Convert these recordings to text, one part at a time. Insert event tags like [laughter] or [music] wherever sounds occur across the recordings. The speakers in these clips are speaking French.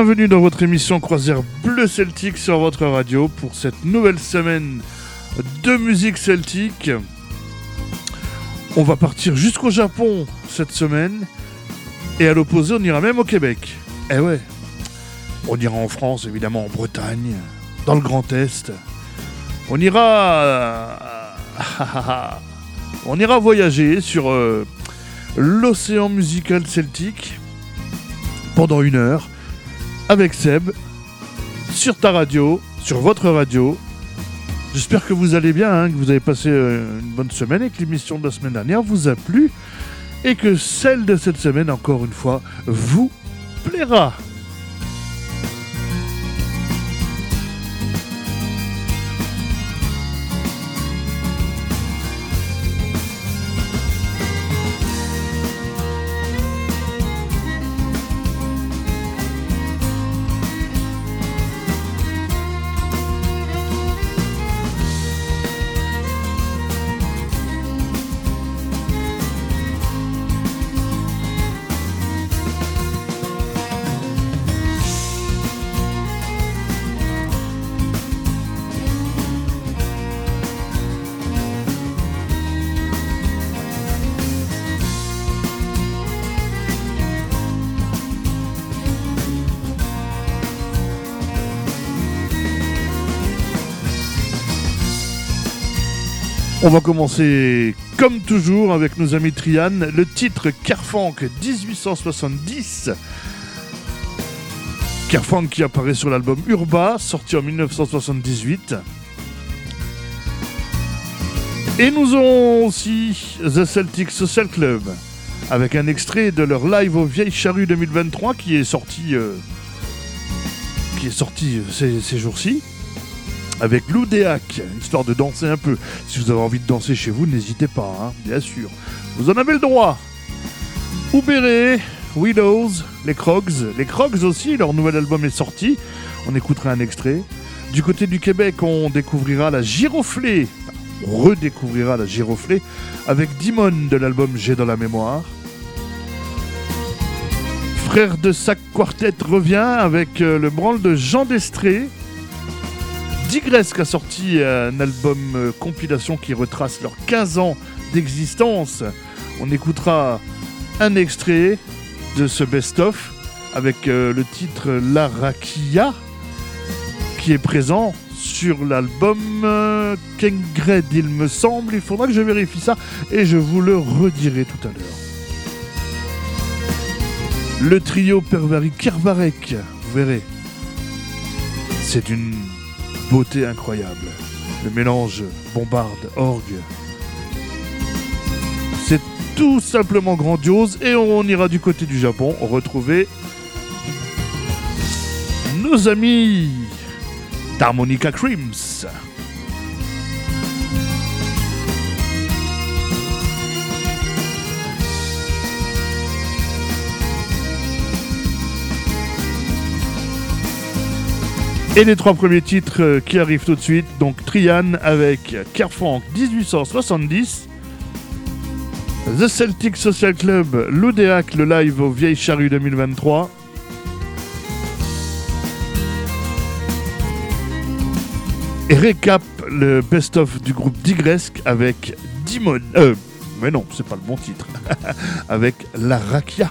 Bienvenue dans votre émission Croisière Bleu Celtique sur votre radio pour cette nouvelle semaine de musique celtique. On va partir jusqu'au Japon cette semaine et à l'opposé on ira même au Québec. Eh ouais, on ira en France évidemment, en Bretagne, dans le Grand Est. On ira... [laughs] on ira voyager sur euh, l'océan musical celtique pendant une heure avec Seb sur ta radio, sur votre radio. J'espère que vous allez bien, hein, que vous avez passé euh, une bonne semaine et que l'émission de la semaine dernière vous a plu et que celle de cette semaine, encore une fois, vous plaira. On va commencer comme toujours avec nos amis Trian, le titre Carfank 1870. Carfank qui apparaît sur l'album Urba, sorti en 1978. Et nous aurons aussi The Celtic Social Club, avec un extrait de leur live au Vieille Charrue 2023 qui est sorti, euh, qui est sorti ces jours-ci avec l'Oudéac, histoire de danser un peu. Si vous avez envie de danser chez vous, n'hésitez pas, hein, bien sûr. Vous en avez le droit. Oubéré, Widows, les Crocs. Les Crocs aussi, leur nouvel album est sorti. On écoutera un extrait. Du côté du Québec, on découvrira la Giroflée. on redécouvrira la Giroflée avec Dimon de l'album J'ai dans la mémoire. Frère de Sac Quartet revient avec euh, le branle de Jean Destré. Digresque a sorti un album euh, compilation qui retrace leurs 15 ans d'existence. On écoutera un extrait de ce best-of avec euh, le titre La Rakia qui est présent sur l'album euh, Kengred, il me semble. Il faudra que je vérifie ça et je vous le redirai tout à l'heure. Le trio Pervari Kervarek, vous verrez, c'est une beauté incroyable. Le mélange bombarde, orgue. C'est tout simplement grandiose et on ira du côté du Japon retrouver nos amis d'Harmonica Creams. Et les trois premiers titres euh, qui arrivent tout de suite, donc Trian avec Carfank 1870, The Celtic Social Club, l'Oudéac, le live au Vieille Charrue 2023. Et récap le best-of du groupe Digresque avec Dimon. Euh, mais non, c'est pas le bon titre. [laughs] avec La Rakia.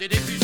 et des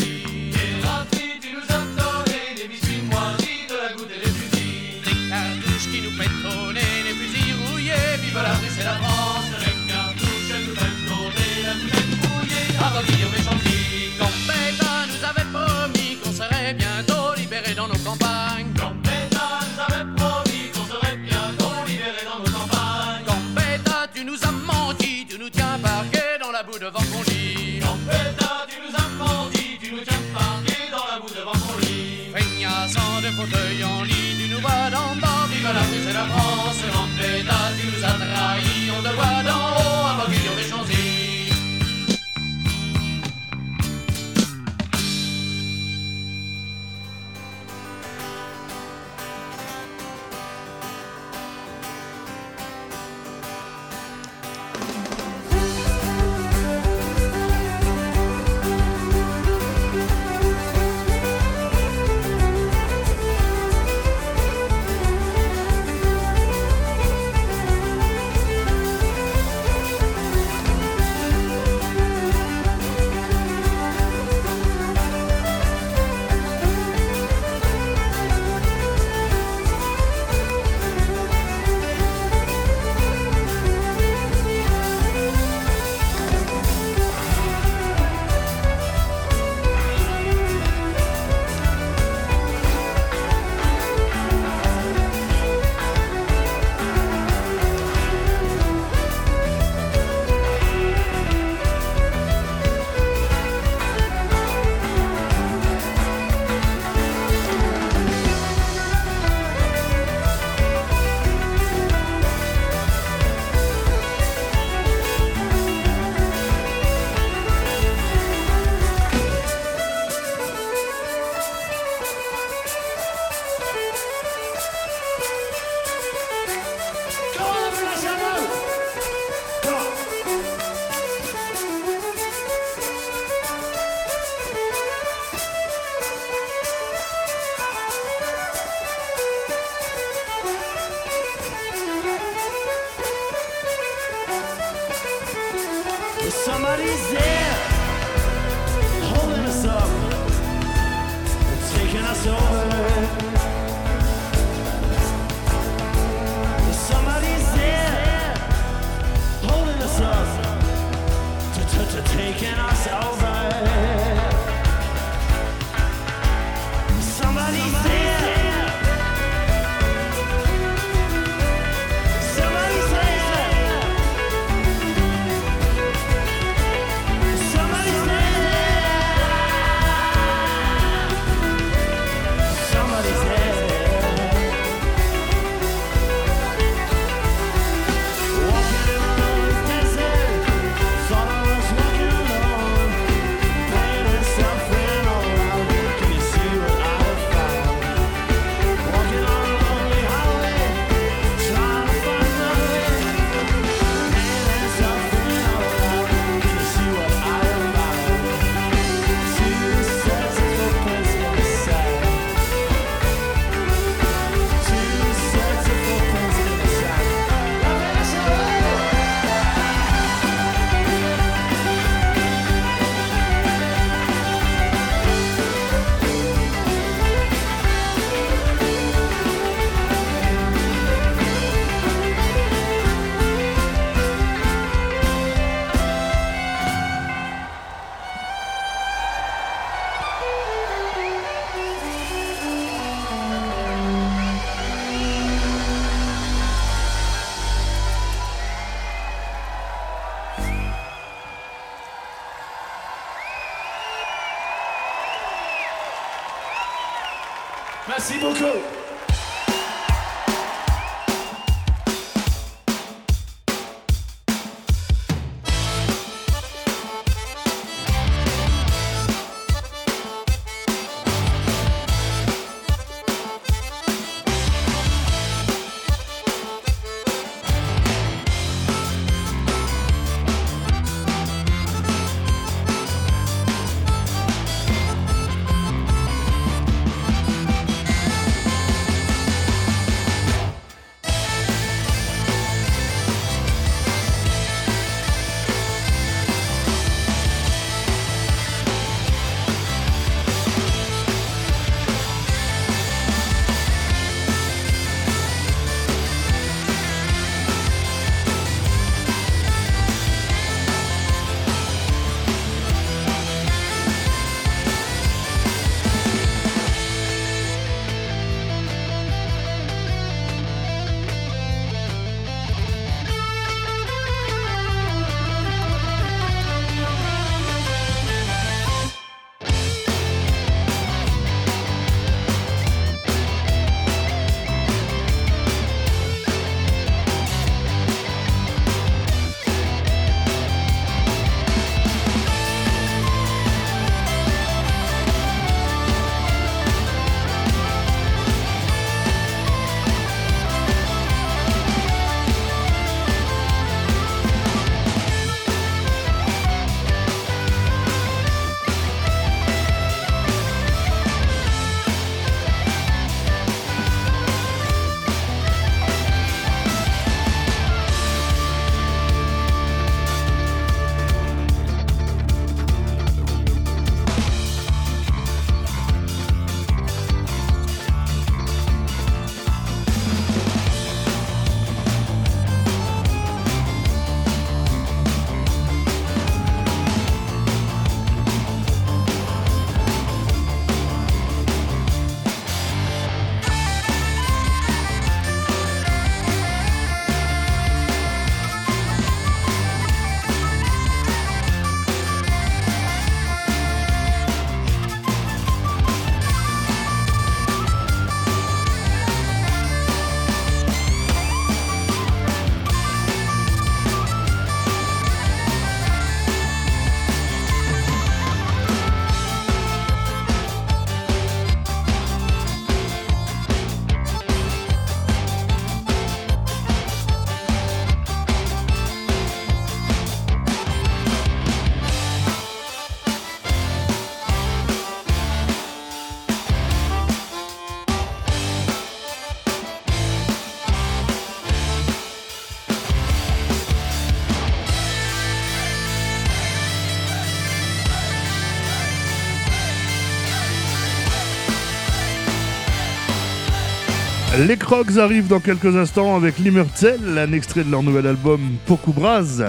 Les Crocs arrivent dans quelques instants avec Limmerzel, un extrait de leur nouvel album Poku Braz,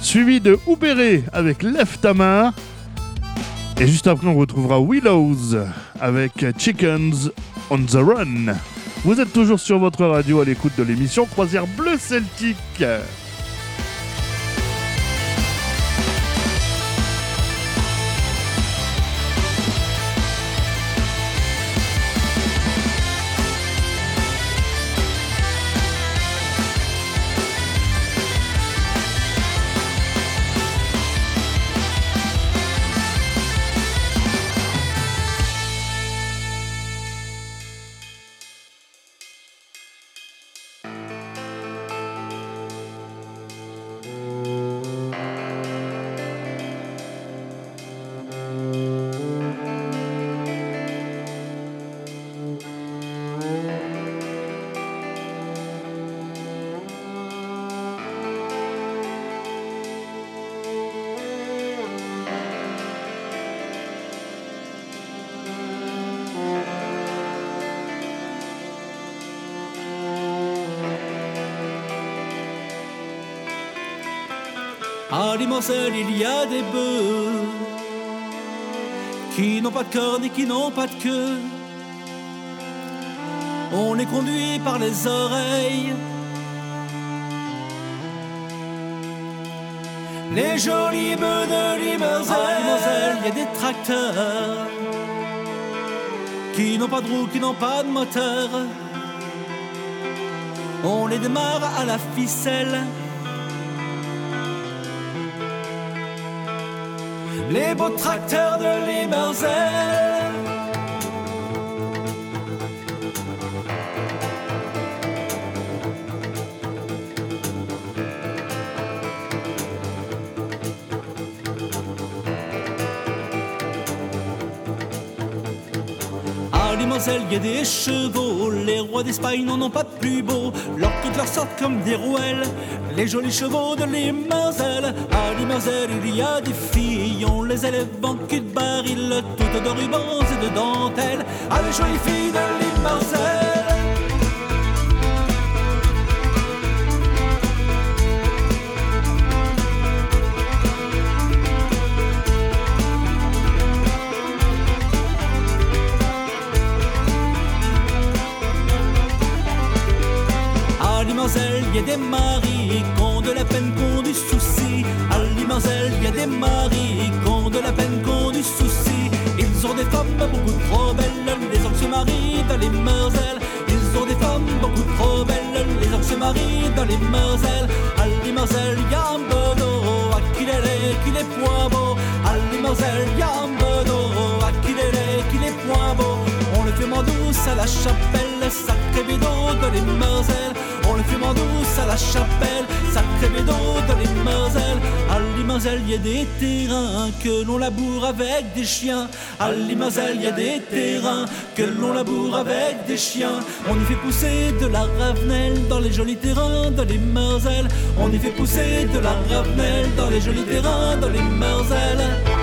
suivi de Oubéré avec Left ta main. Et juste après, on retrouvera Willows avec Chickens on the Run. Vous êtes toujours sur votre radio à l'écoute de l'émission Croisière Bleu Celtique. Il y a des bœufs qui n'ont pas de cornes et qui n'ont pas de queue. On les conduit par les oreilles. Les jolis bœufs de. À Limancel, il y a des tracteurs qui n'ont pas de roue, qui n'ont pas de moteur. On les démarre à la ficelle. Les beaux tracteurs de Limerzel. Il y a des chevaux. Les rois d'Espagne n'en ont pas plus beau. Leurs toutes leur sortent comme des rouelles. Les jolis chevaux de Limerzel. À Limerzel, il y a des filles. On les élève en cul de baril. Toutes de rubans et de dentelles. À les jolies filles de Limerzel. Des maris qui de la peine, qui ont du souci. À Limerzel, il y a des maris qui de la peine, qui ont du souci. Ils ont des femmes beaucoup trop belles, les hommes se marient dans les. Ils ont des femmes beaucoup trop belles, les hommes se marient dans les. À Limerzel, il y a un bedeau, à qui les qui les point beau. À Limerzel, il y a un bedeau, à qui les qui les point beau. On le fait en douce à la chapelle, sacré bédot de les. Fait en douce à la chapelle, sacré bédot de les Mersel. À Limerzel, il y a des terrains que l'on laboure avec des chiens. À Limerzel, il y a des terrains que l'on laboure avec des chiens. On y fait pousser de la ravenelle dans les jolis terrains de les. On y fait pousser de la ravenelle dans les jolis terrains de les.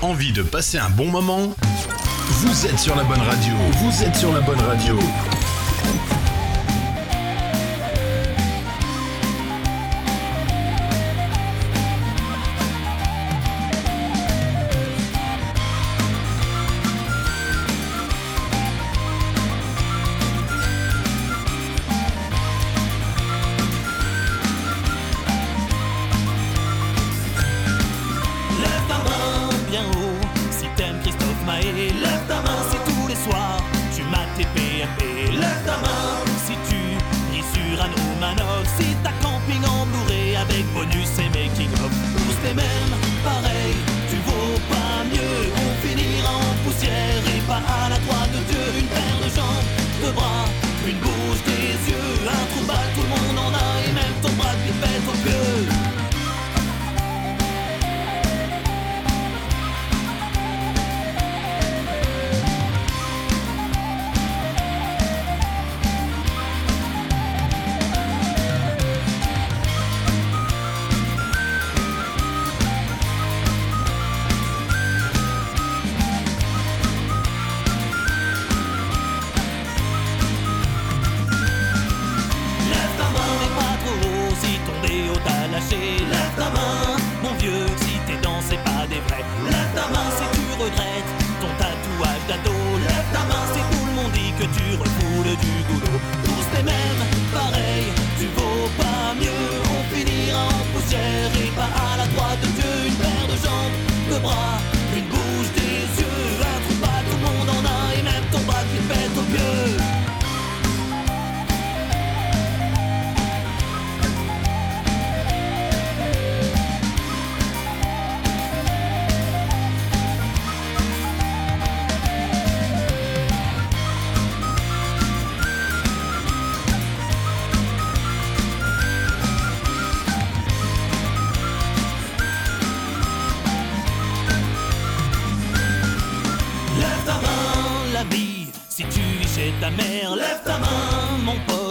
Envie de passer un bon moment? Vous êtes sur la bonne radio. Vous êtes sur la bonne radio.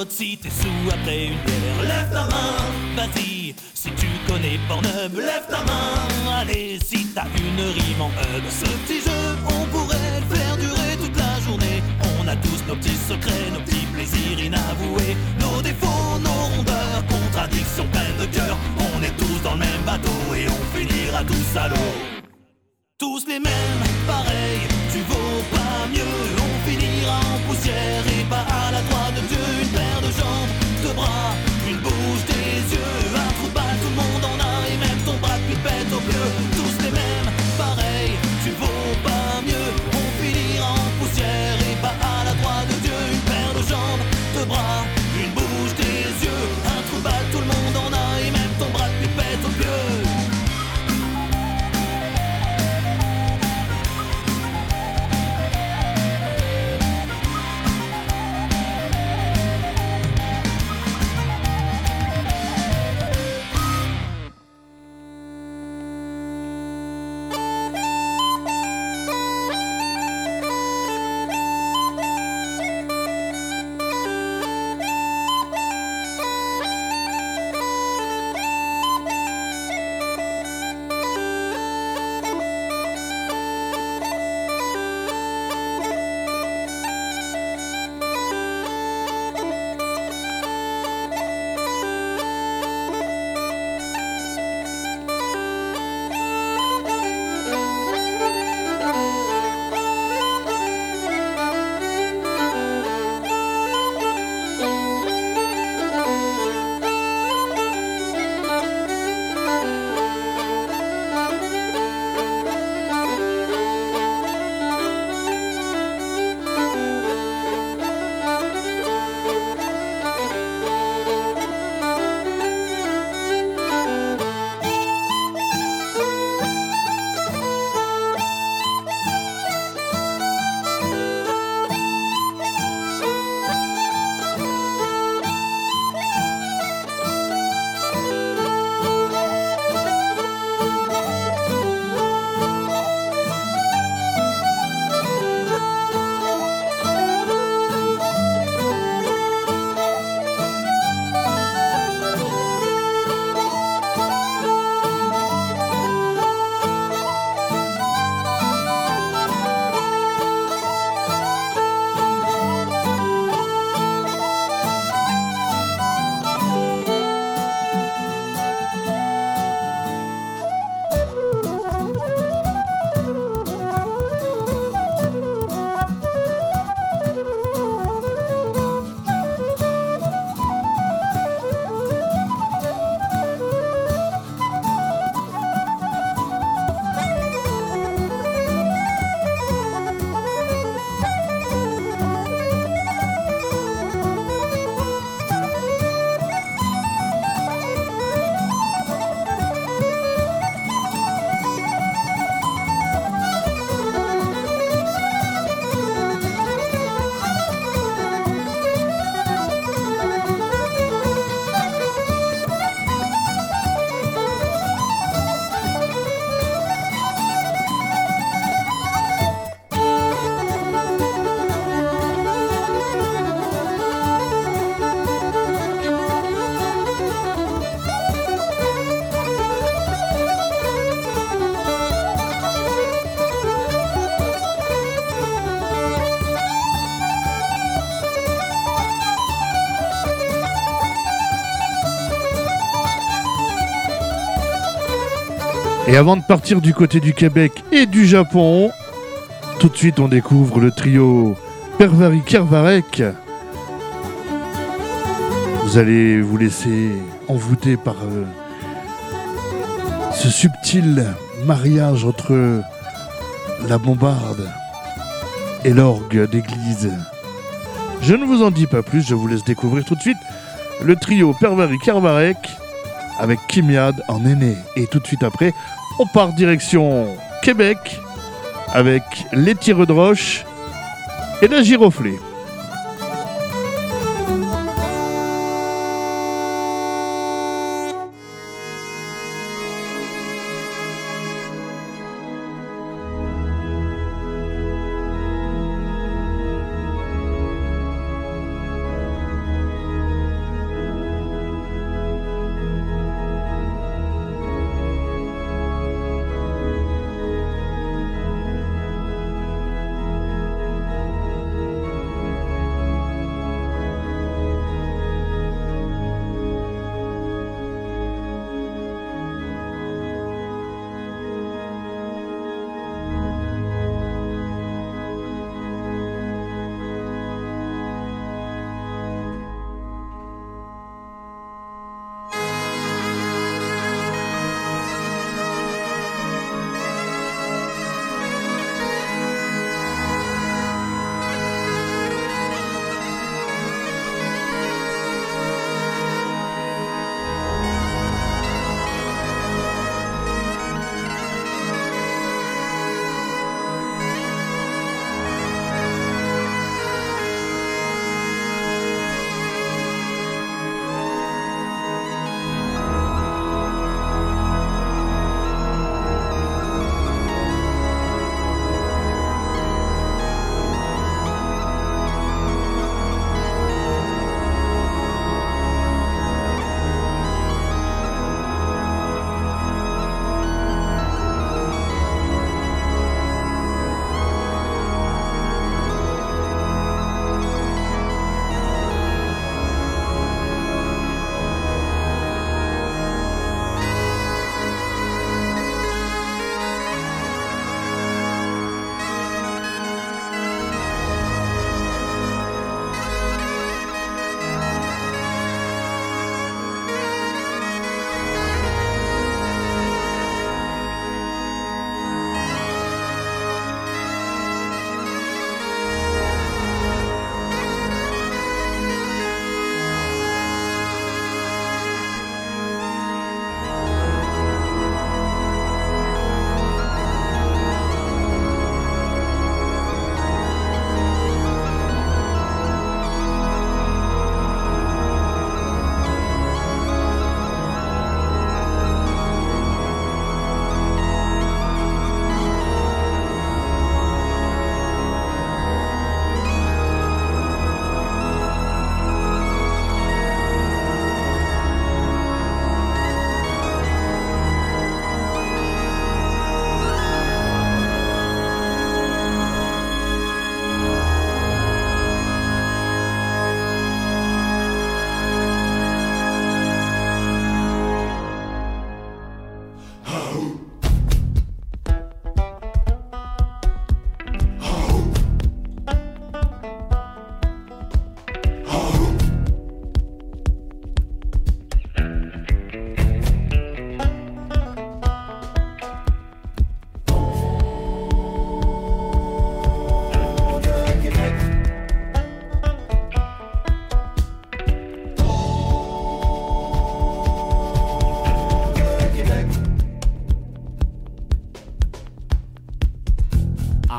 Si t'es sous après une bière, lève ta main, vas-y, si tu connais Pornhub, lève ta main, allez, si t'as une rime en hub, ce petit jeu, on pourrait le faire durer toute la journée, on a tous nos petits secrets, nos petits plaisirs inavoués, nos défauts, nos rondeurs, contradictions pleines de cœur, on est tous dans le même bateau et on finira tous à l'eau. Tous les mêmes, pareil, tu vaux pas mieux. On finira en poussière et pas Et avant de partir du côté du Québec et du Japon, tout de suite on découvre le trio Pervari Kervarek. Vous allez vous laisser envoûter par euh, ce subtil mariage entre la bombarde et l'orgue d'église. Je ne vous en dis pas plus, je vous laisse découvrir tout de suite le trio Pervari Kervarek avec Kimiad en aîné. Et tout de suite après, on part direction Québec avec les tireux de roche et la giroflée.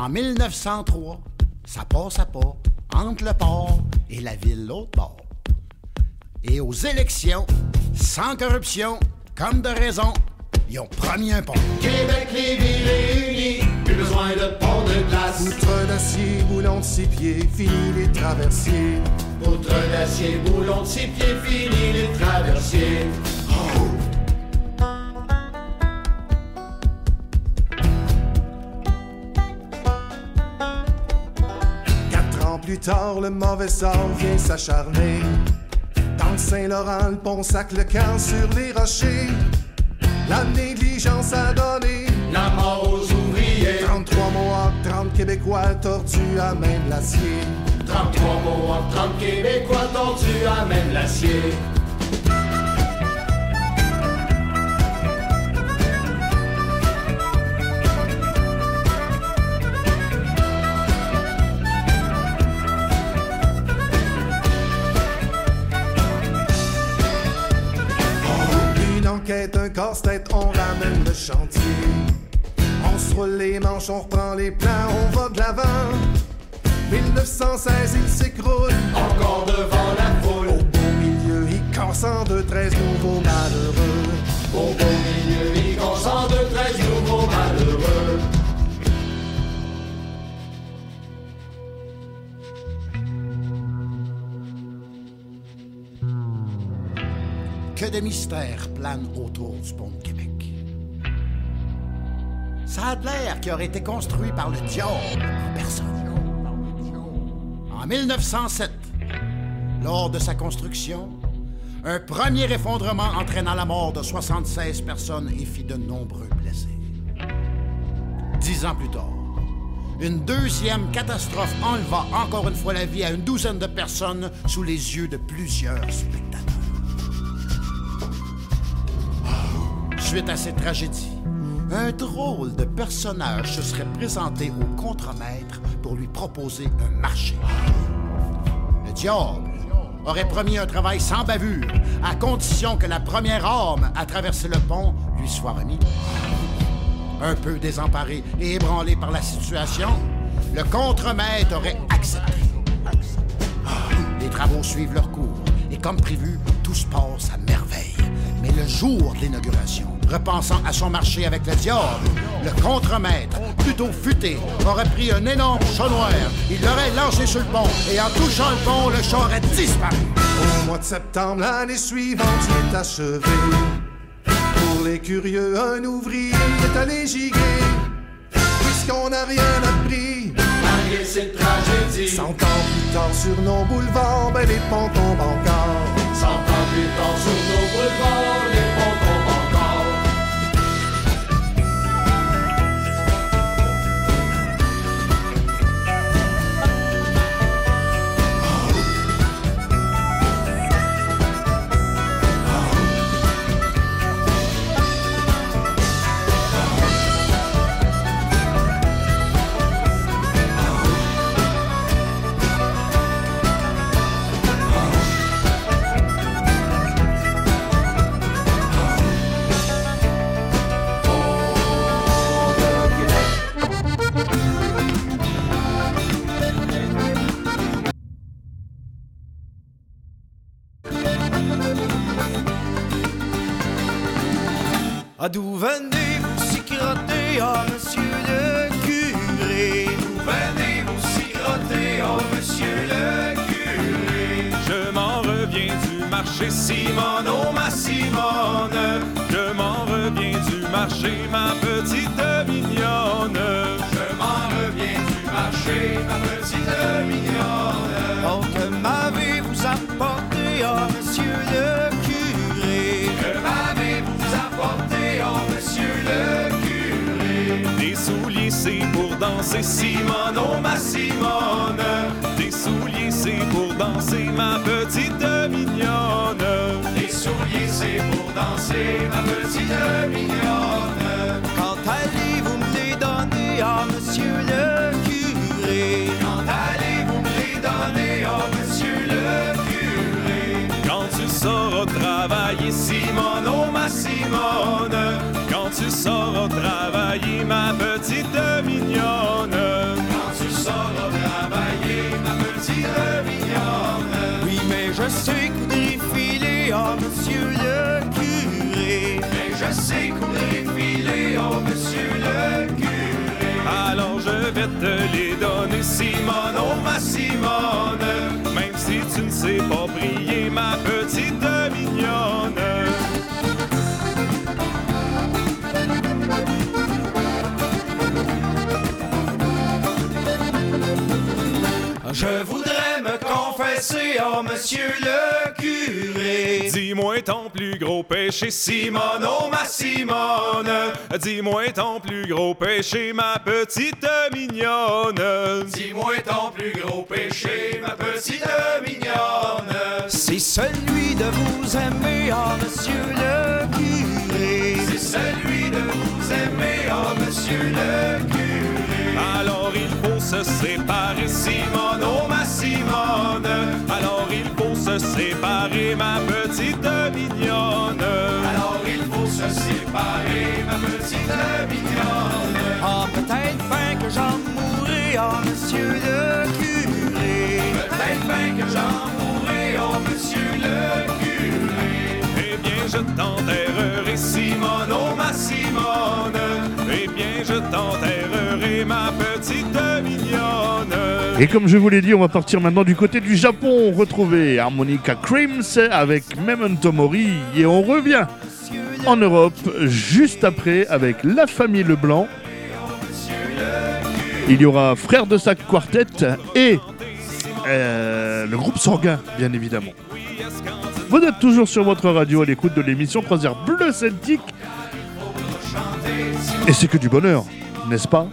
En 1903, ça passe à pas entre le port et la ville l'autre bord. Et aux élections, sans corruption, comme de raison, ils ont promis un pont. Québec, les villes réunies, plus besoin de pont de glace. Poutre d'acier, boulon de six pieds, fini les traversiers. Poutre d'acier, boulon de six pieds, fini les traversiers. Plus tard, le mauvais sort vient s'acharner. Dans le Saint-Laurent, le pont sac le camp sur les rochers. La négligence a donné La mort aux ouvriers. 33 Mohawks, 30 Québécois tordus à de l'acier. 33 Mohawks, 30 Québécois tordus à même l'acier. Un casse-tête, on ramène le chantier. On se roule les manches, on reprend les plans, on va de l'avant. 1916, il s'écroule. Encore devant la Au foule. beau milieu, il casse en deux, treize nouveaux malheureux. Au beau milieu, il concentre de 13 nouveaux malheureux. Que de mystères planent autour du pont de Québec. Ça a l'air qui aurait été construit par le diable en personne. En 1907, lors de sa construction, un premier effondrement entraîna la mort de 76 personnes et fit de nombreux blessés. Dix ans plus tard, une deuxième catastrophe enleva encore une fois la vie à une douzaine de personnes sous les yeux de plusieurs spectateurs. Suite à cette tragédie, un drôle de personnage se serait présenté au contremaître pour lui proposer un marché. Le diable aurait promis un travail sans bavure, à condition que la première arme à traverser le pont lui soit remise. Un peu désemparé et ébranlé par la situation, le contremaître aurait accepté. Les travaux suivent leur cours et comme prévu, tout se passe à merveille. Mais le jour de l'inauguration, repensant à son marché avec le diable, le contremaître, plutôt futé, aurait pris un énorme chat noir. Il l'aurait lancé sur le pont et en touchant le pont, le chat aurait disparu. Au mois de septembre, l'année suivante, il est achevé. Pour les curieux, un ouvrier est allé giguer. Puisqu'on n'a rien appris, Malgré cette tragédie, cent ans plus tard sur nos boulevards, ben les ponts tombent encore. cent ans plus tard sur nos boulevards, les ponts tombent D'où venez-vous si crotter, oh monsieur le curé. D'où venez-vous si crotter, oh monsieur le curé Je m'en reviens du marché Simone, oh ma Simone. Je m'en reviens du marché, ma petite mignonne. Je m'en reviens du marché, ma petite mignonne. Oh que m'avez-vous apporté, oh monsieur le curé c'est pour danser Simone, oh ma Simone. Des souliers c'est pour danser ma petite mignonne. Des souliers c'est pour danser ma petite mignonne. Quand allez-vous me les donner, oh monsieur le curé? Quand allez-vous me les donner, oh monsieur le curé? Quand tu sauras travailler Simone, oh ma Simone quand tu sauras travailler, ma petite mignonne. Quand tu sauras travailler, ma petite mignonne. Oui, mais je sais couder filer, oh monsieur le curé. Mais je sais couder filer, oh monsieur le curé. Alors je vais te les donner, Simone, oh ma Simone. Même si tu ne sais pas briller, ma petite Je voudrais me confesser, oh monsieur le curé. Dis-moi ton plus gros péché, Simone, oh ma Simone. Dis-moi ton plus gros péché, ma petite mignonne. Dis-moi ton plus gros péché, ma petite mignonne. C'est celui de vous aimer, oh monsieur le curé. C'est celui de vous aimer, oh monsieur le curé. Alors il se séparer, Simone, oh ma Simone. Alors il faut se séparer, ma petite mignonne. Alors il faut se séparer, ma petite mignonne. Ah, peut-être bien que j'en mourrai, oh monsieur le curé. Peut-être bien que j'en mourrai, oh monsieur le curé. Eh bien, je t'enterrerai, Simone, oh je t'enterrerai, ma petite mignonne. Et comme je vous l'ai dit, on va partir maintenant du côté du Japon, retrouver Harmonica Crims avec Memento Mori et on revient en Europe juste après avec La Famille Leblanc. Il y aura Frère de Sac Quartet et euh, le groupe Sanguin, bien évidemment. Vous êtes toujours sur votre radio à l'écoute de l'émission Croisière Bleu Celtique. Et c'est que du bonheur, n'est-ce pas?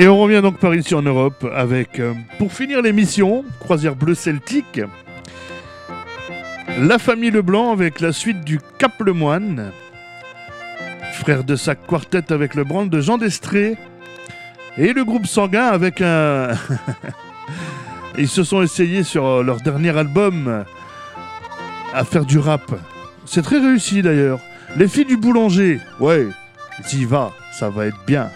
Et on revient donc par ici en Europe avec, euh, pour finir l'émission, Croisière Bleu Celtique, la famille Leblanc avec la suite du Cap le Moine, frère de sac quartet avec le brand de Jean Destré, et le groupe Sanguin avec un. [laughs] Ils se sont essayés sur euh, leur dernier album à faire du rap. C'est très réussi d'ailleurs. Les filles du boulanger, ouais, y va, ça va être bien.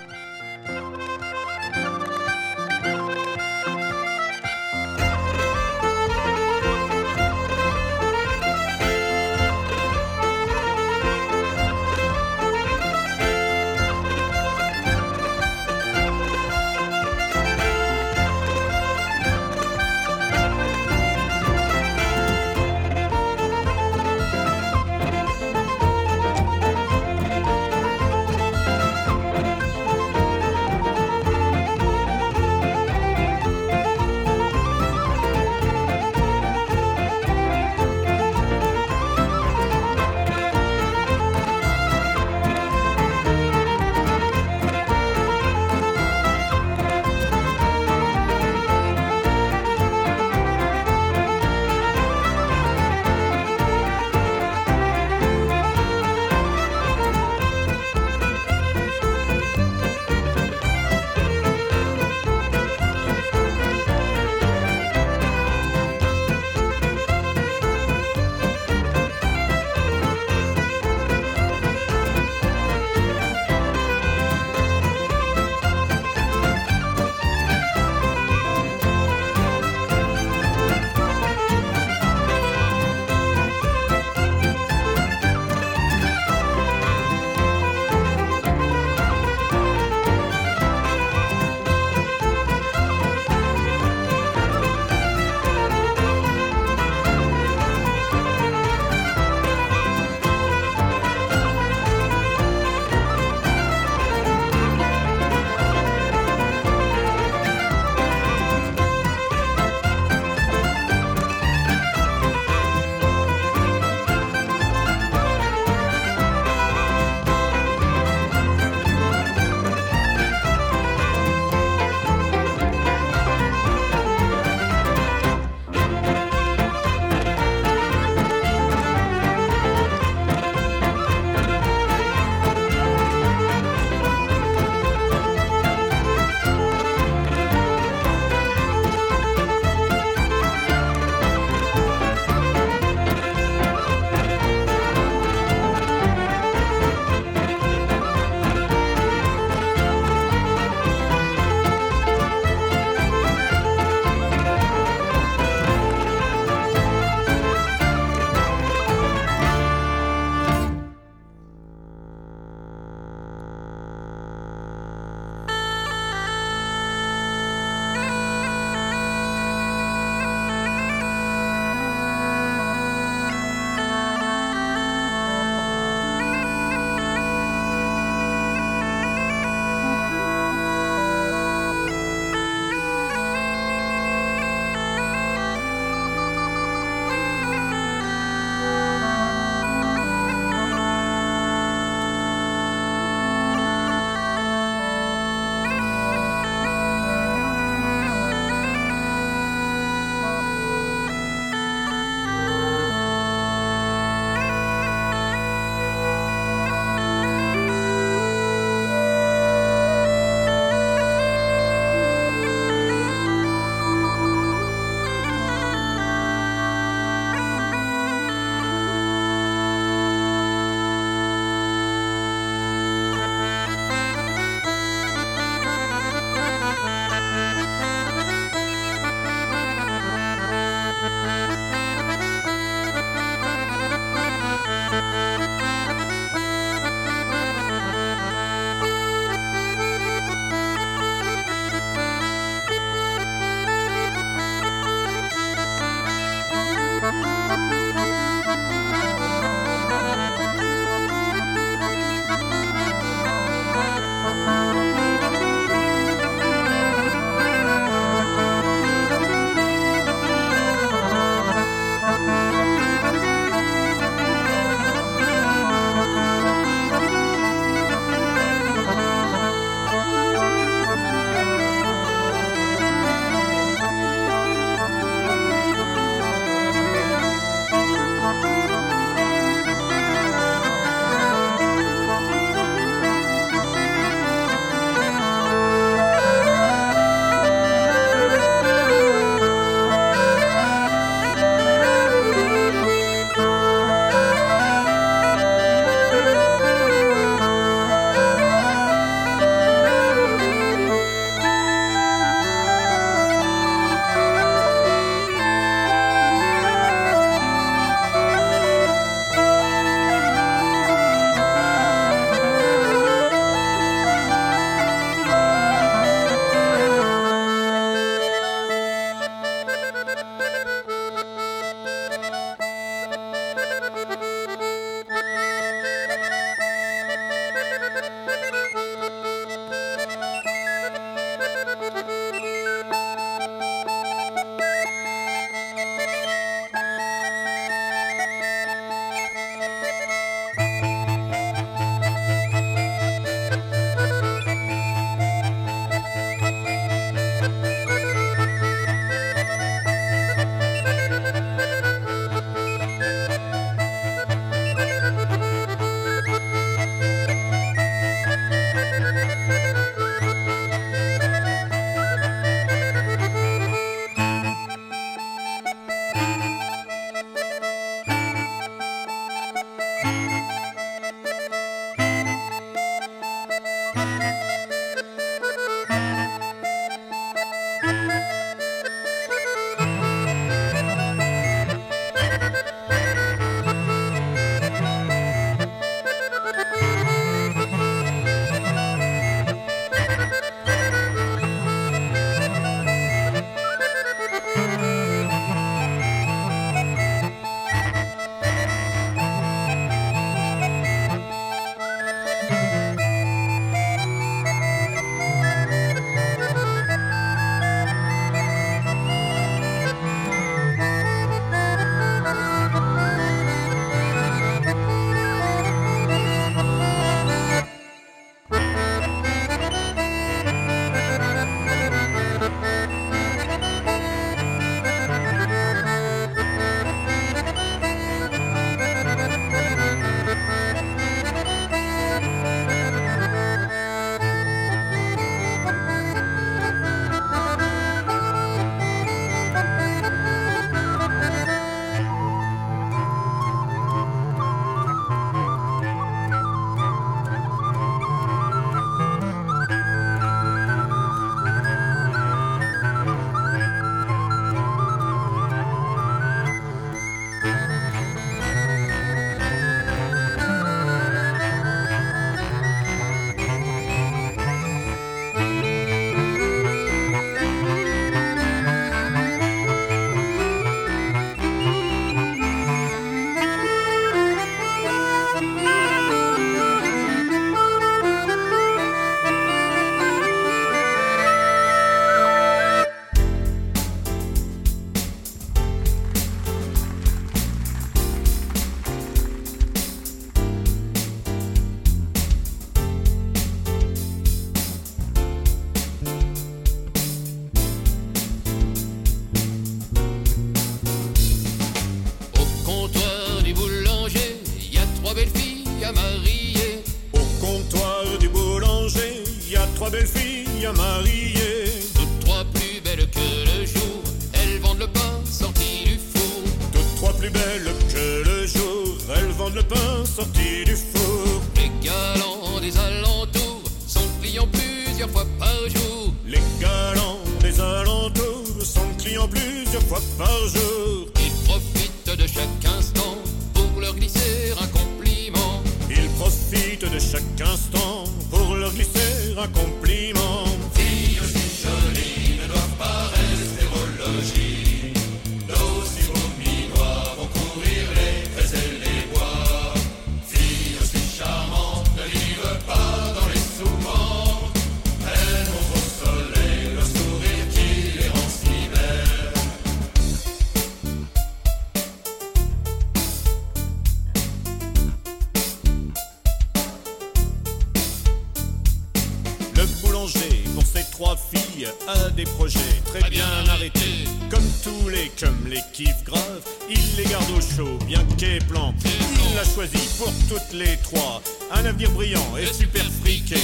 Trois filles, a des projets très bien arrêtés. Comme tous les, comme les kiffs graves, il les garde au chaud, bien qu'est plan. Il a choisi pour toutes les trois un avenir brillant et super friqué.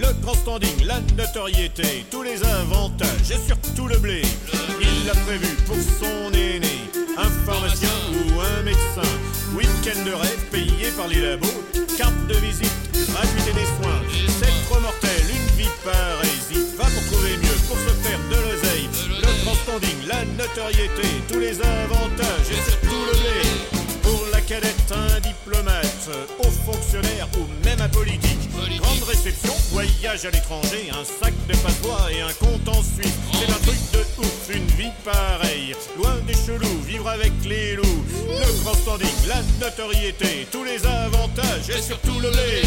Le grand standing, la notoriété, tous les avantages et surtout le blé. Il l'a prévu pour son aîné, un pharmacien ou un médecin. Week-end de rêve payé par les labos, carte de visite, gratuité des soins. C'est trop mortel, une vie pareille. Pour trouver mieux, pour se faire de l'oseille. Le grand standing, la notoriété, tous les avantages et surtout le blé. Pour la cadette, un diplomate, haut fonctionnaire ou même un politique. Grande réception, voyage à l'étranger, un sac de patois et un compte en Suisse. C'est un truc de ouf, une vie pareille. Loin des chelous, vivre avec les loups. Le grand standing, la notoriété, tous les avantages et surtout le blé.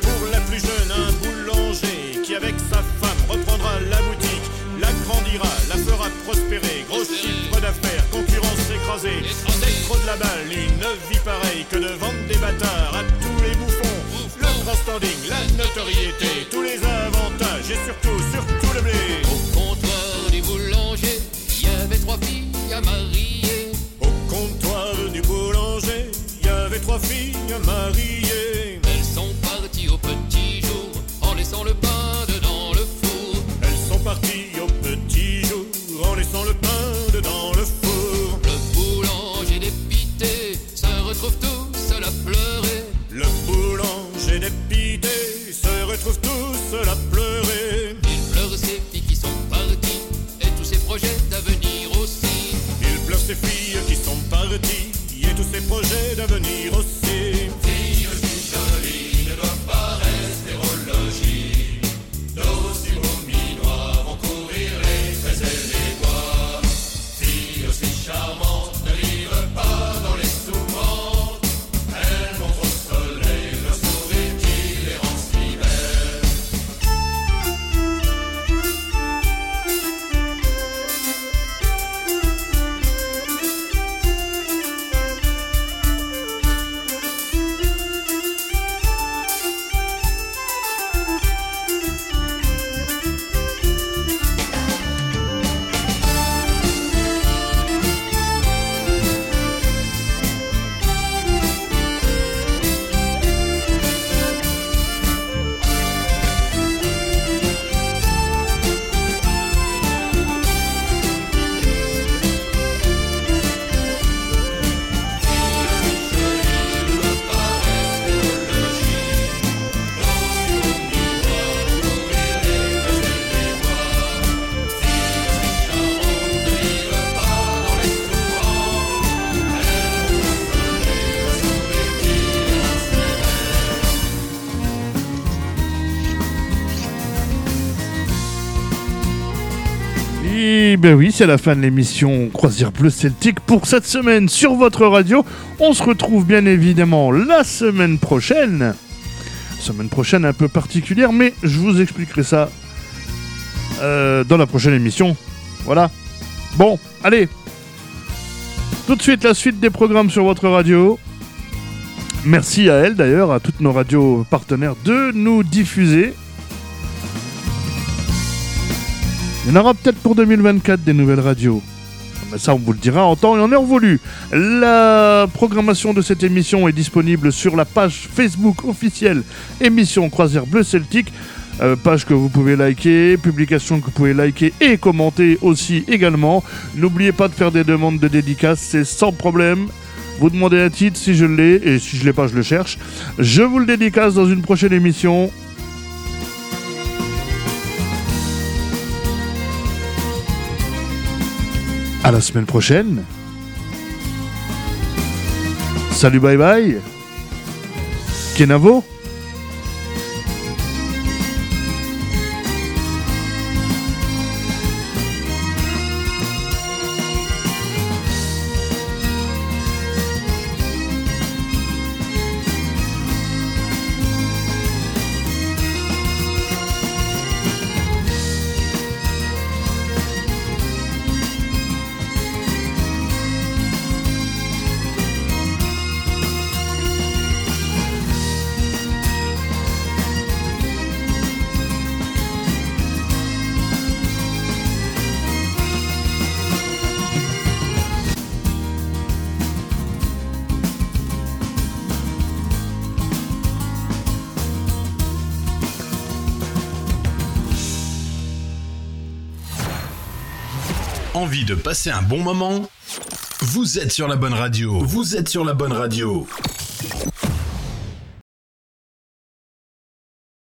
Pour la plus jeune, un boulanger qui avec sa femme reprendra la boutique. L'agrandira, la fera prospérer. Gros chiffre d'affaires, concurrence écrasée. C'est trop de la balle, une vie pareille que de vendre des bâtards à tous les bouffons. Le grand standing, la notoriété, tous les avantages et surtout, surtout le blé. Au comptoir du boulanger, y avait trois filles à marier. Au comptoir du boulanger, il y avait trois filles à marier. Elles sont parties au petit jour en laissant le pain seul à pleurer. Il pleure ses filles qui sont parties et tous ses projets d'avenir aussi. Il pleure ses filles qui sont parties et tous ses projets d'avenir aussi. Ben oui, c'est la fin de l'émission Croisière Bleu Celtique pour cette semaine sur votre radio. On se retrouve bien évidemment la semaine prochaine. Semaine prochaine un peu particulière, mais je vous expliquerai ça euh, dans la prochaine émission. Voilà. Bon, allez. Tout de suite la suite des programmes sur votre radio. Merci à elle d'ailleurs, à toutes nos radios partenaires de nous diffuser. Il y en aura peut-être pour 2024 des nouvelles radios. Mais ça, on vous le dira en temps et en heure voulu. La programmation de cette émission est disponible sur la page Facebook officielle émission Croisière Bleu Celtique. Euh, page que vous pouvez liker, publication que vous pouvez liker et commenter aussi également. N'oubliez pas de faire des demandes de dédicaces, c'est sans problème. Vous demandez un titre si je l'ai, et si je l'ai pas, je le cherche. Je vous le dédicace dans une prochaine émission. À la semaine prochaine. Salut, bye bye. Kenavo. Passer un bon moment Vous êtes sur la bonne radio. Vous êtes sur la bonne radio.